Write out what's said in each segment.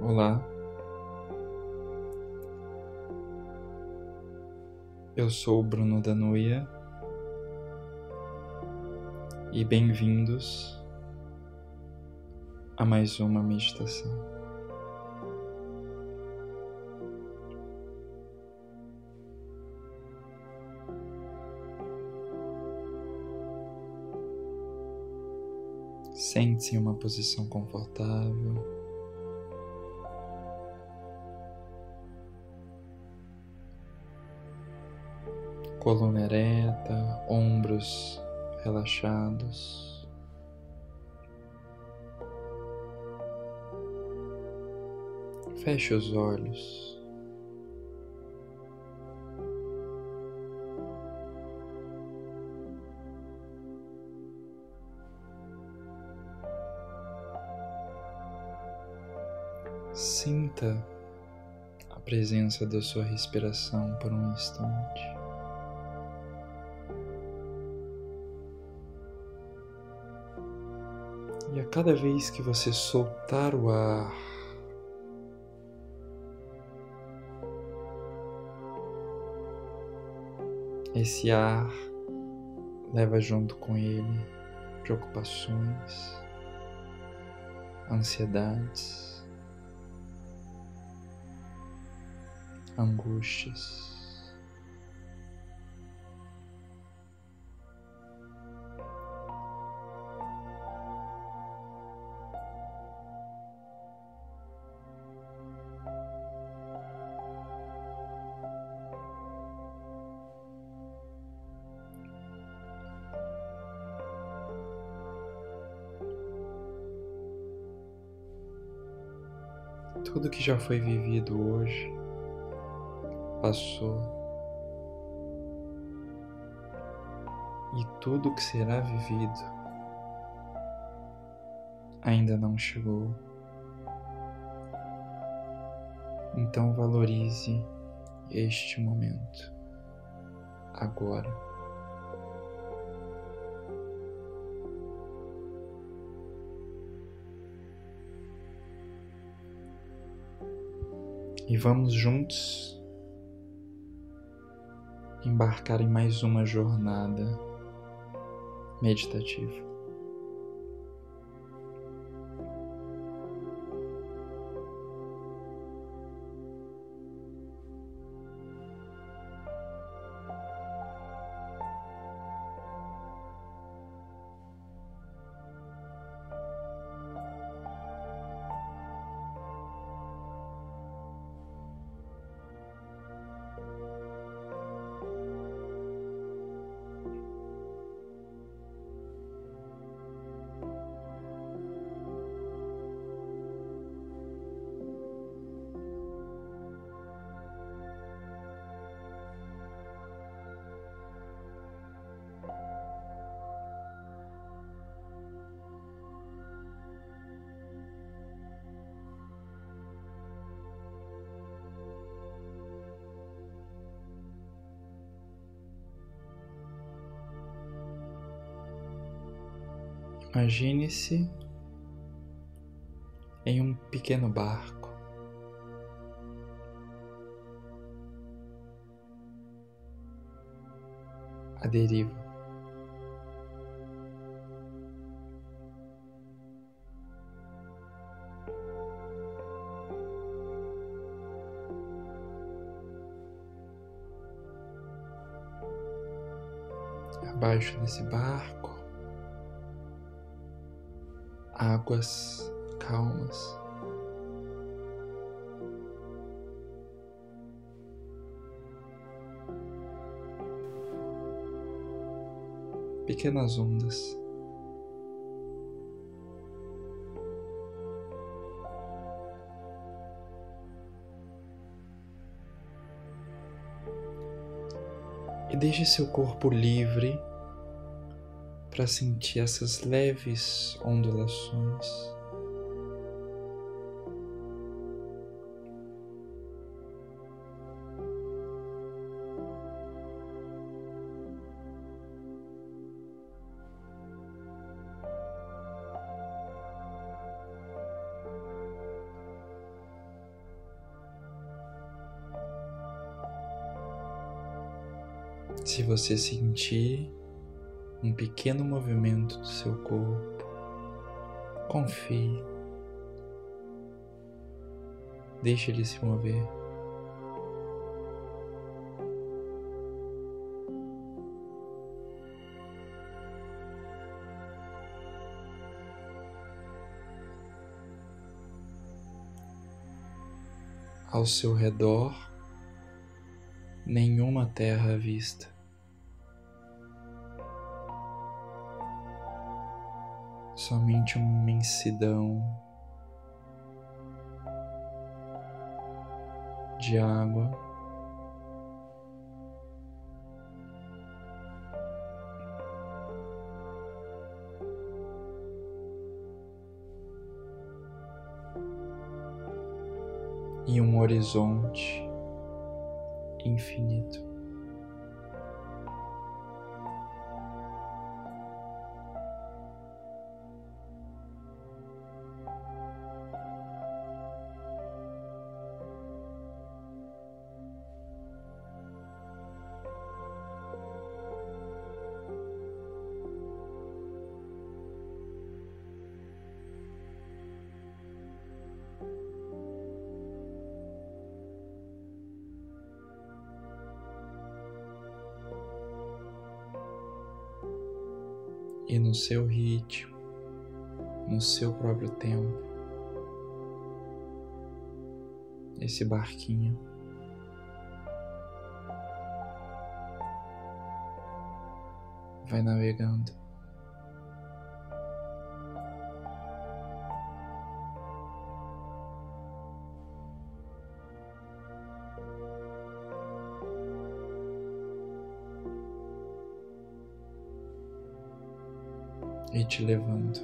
Olá, eu sou Bruno Danuia e bem-vindos a mais uma meditação. Sente-se em uma posição confortável. Coluna ereta, ombros relaxados. Feche os olhos. Sinta a presença da sua respiração por um instante. E a cada vez que você soltar o ar, esse ar leva junto com ele preocupações, ansiedades. angústias. Tudo que já foi vivido hoje passou e tudo que será vivido ainda não chegou. Então valorize este momento, agora. E vamos juntos embarcar em mais uma jornada meditativa. Imagine-se em um pequeno barco. A deriva. Abaixo desse barco águas calmas. Pequenas ondas. E deixe seu corpo livre para sentir essas leves ondulações. Se você sentir um pequeno movimento do seu corpo, confie. Deixe ele se mover. Ao seu redor, nenhuma terra à vista. Somente uma imensidão de água. E um horizonte infinito. E no seu ritmo, no seu próprio tempo. Esse barquinho vai navegando. Te levando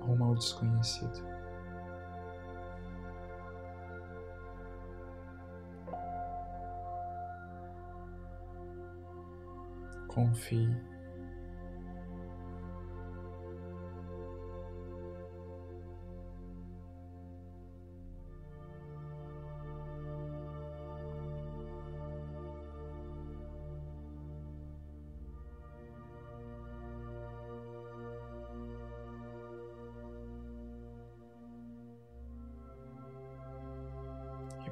rumo ao desconhecido. Confie.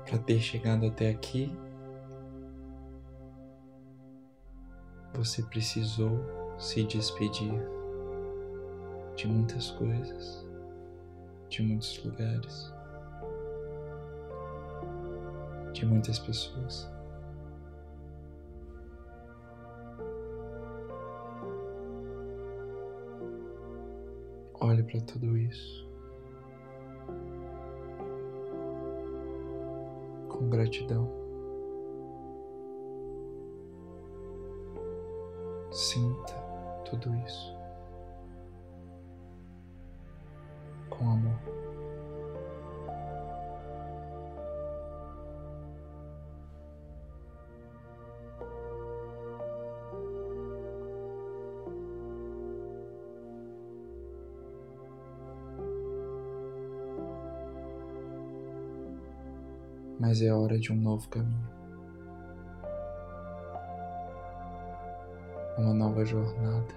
Para ter chegado até aqui, você precisou se despedir de muitas coisas, de muitos lugares, de muitas pessoas. Olhe para tudo isso. Com gratidão. Sinta tudo isso mas é hora de um novo caminho. Uma nova jornada.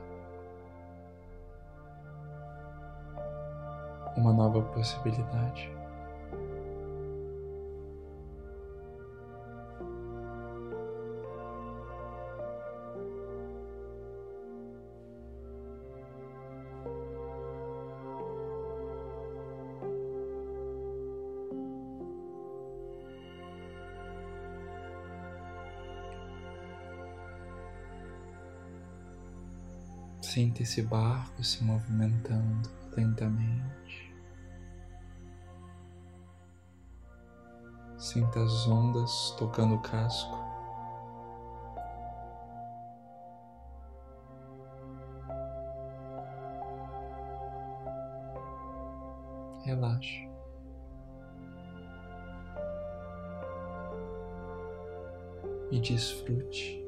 Uma nova possibilidade. Sinta esse barco se movimentando lentamente. Sinta as ondas tocando o casco. Relaxe. E desfrute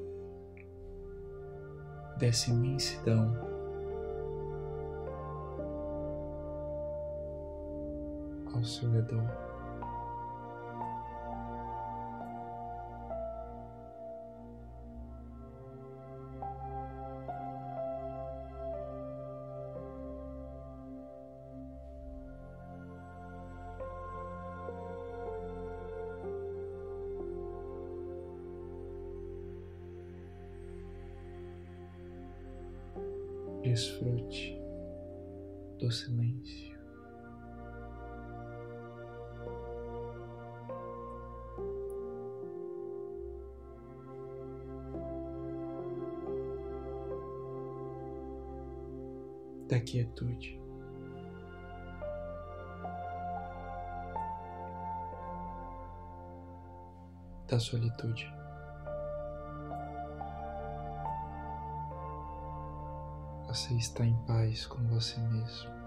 dessa imensidão. Ao seu redor. Da quietude. Da solitude. Você está em paz com você mesmo.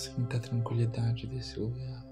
Sinta a tranquilidade desse lugar.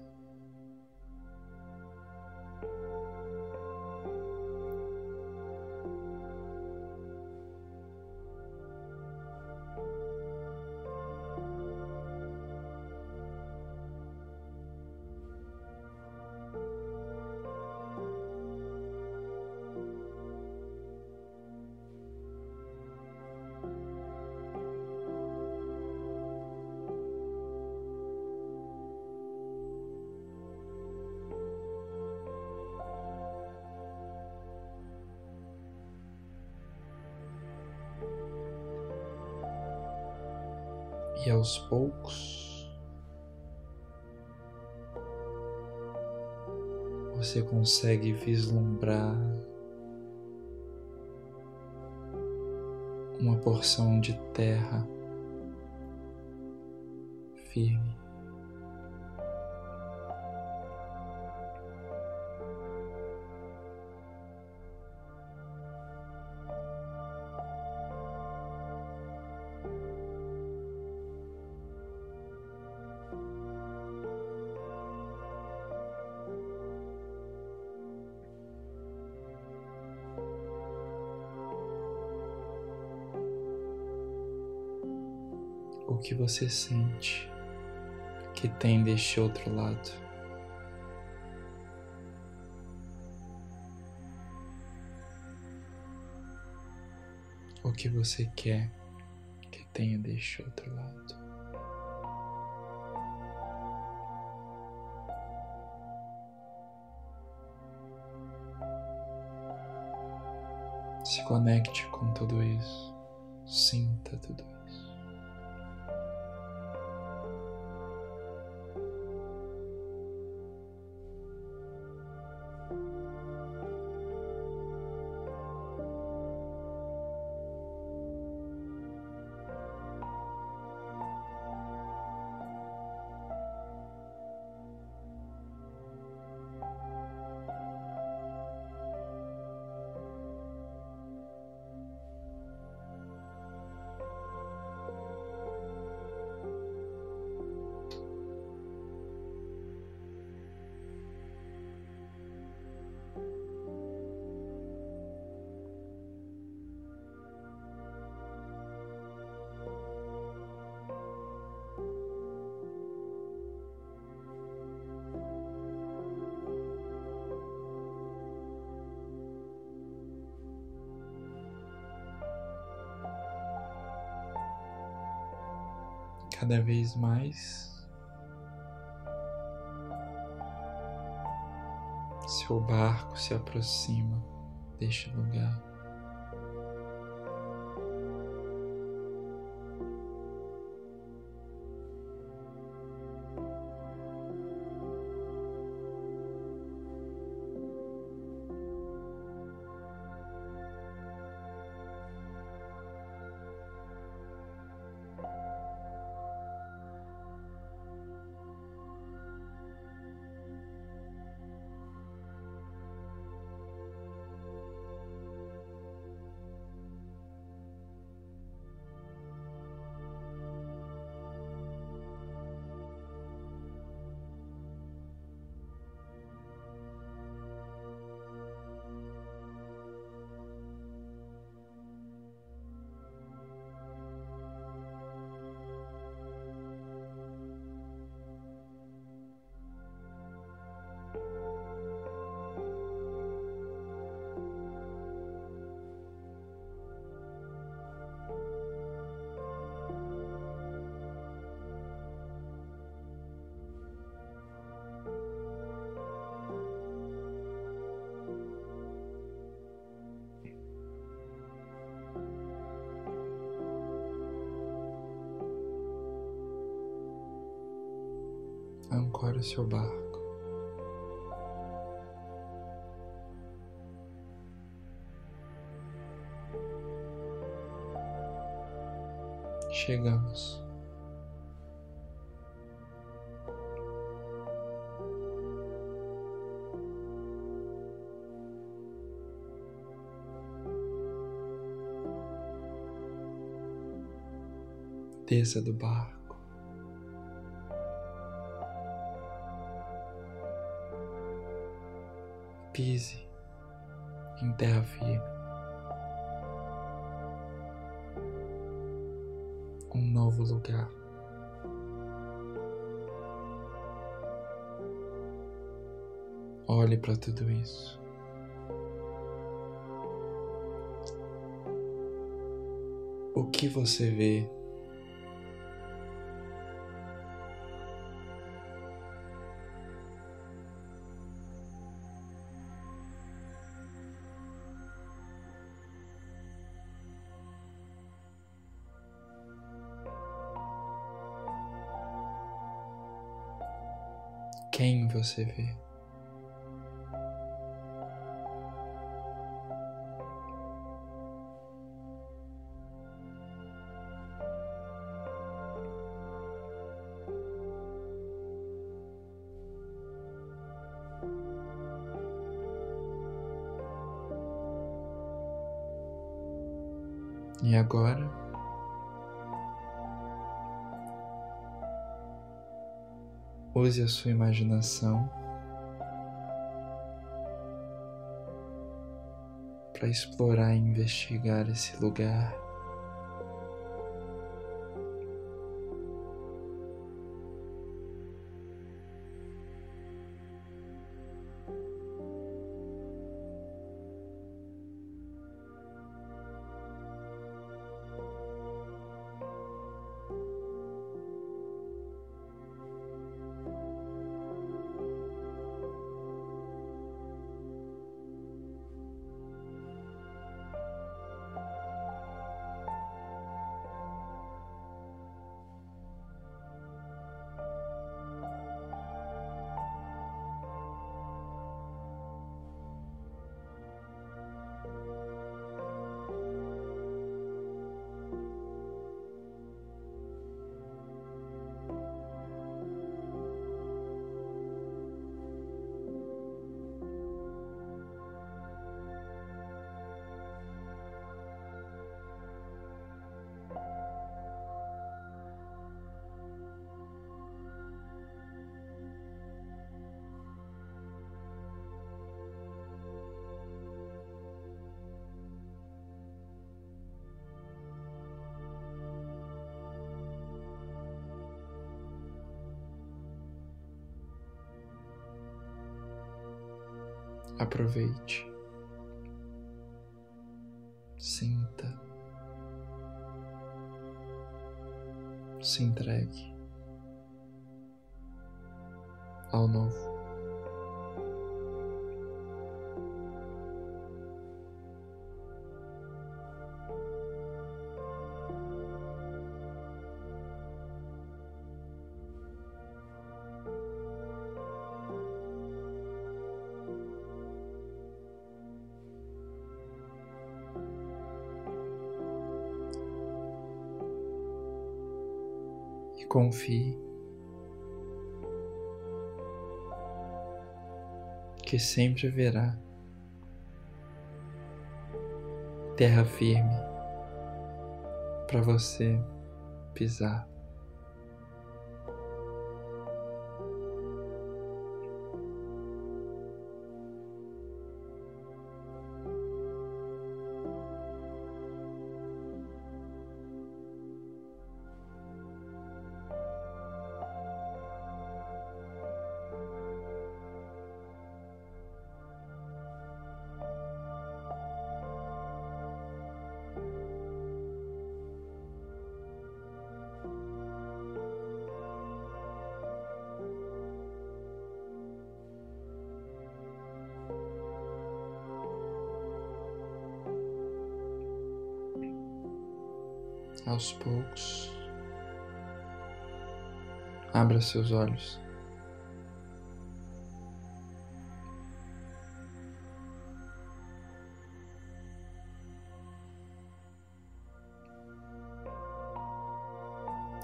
E aos poucos você consegue vislumbrar uma porção de terra firme. Que você sente que tem deste outro lado. O que você quer que tenha deste outro lado. Se conecte com tudo isso, sinta tudo isso. Cada vez mais. Seu barco se aproxima deste lugar. Ancore o seu barco. Chegamos. Desça do barco. Pise em terra firme. Um novo lugar. Olhe para tudo isso. O que você vê você vê. E agora Use a sua imaginação para explorar e investigar esse lugar. Aproveite. Sinta. Se entregue ao novo. Confie que sempre haverá terra firme para você pisar. aos poucos, abra seus olhos.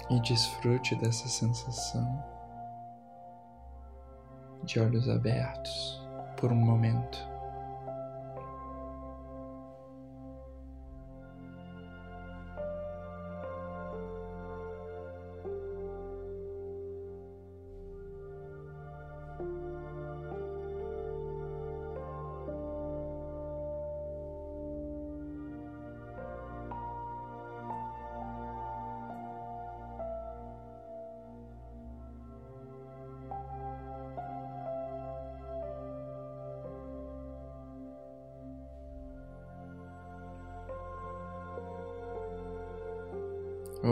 E desfrute dessa sensação de olhos abertos por um momento.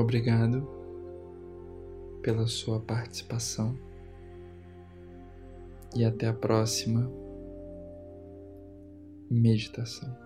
Obrigado pela sua participação e até a próxima meditação.